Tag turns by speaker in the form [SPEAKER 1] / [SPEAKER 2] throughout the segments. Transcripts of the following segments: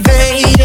[SPEAKER 1] baby.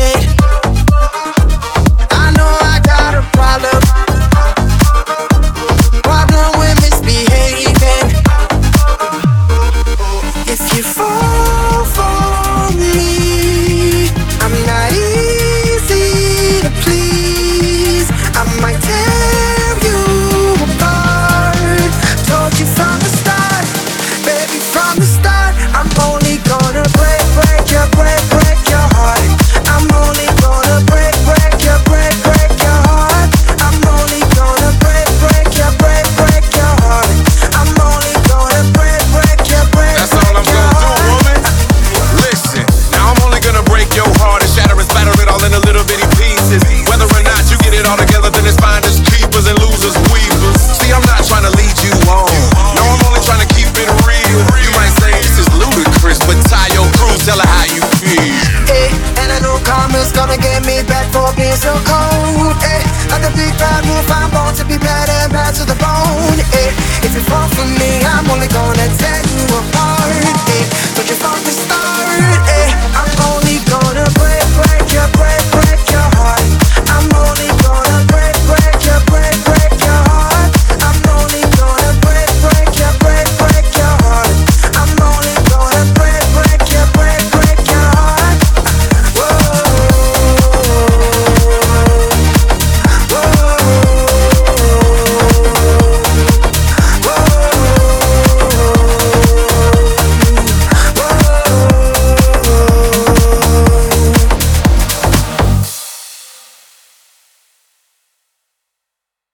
[SPEAKER 1] laid back for being so cold. Eh? Like the big bad wolf, I'm born to be mad and mad to the bone. Eh?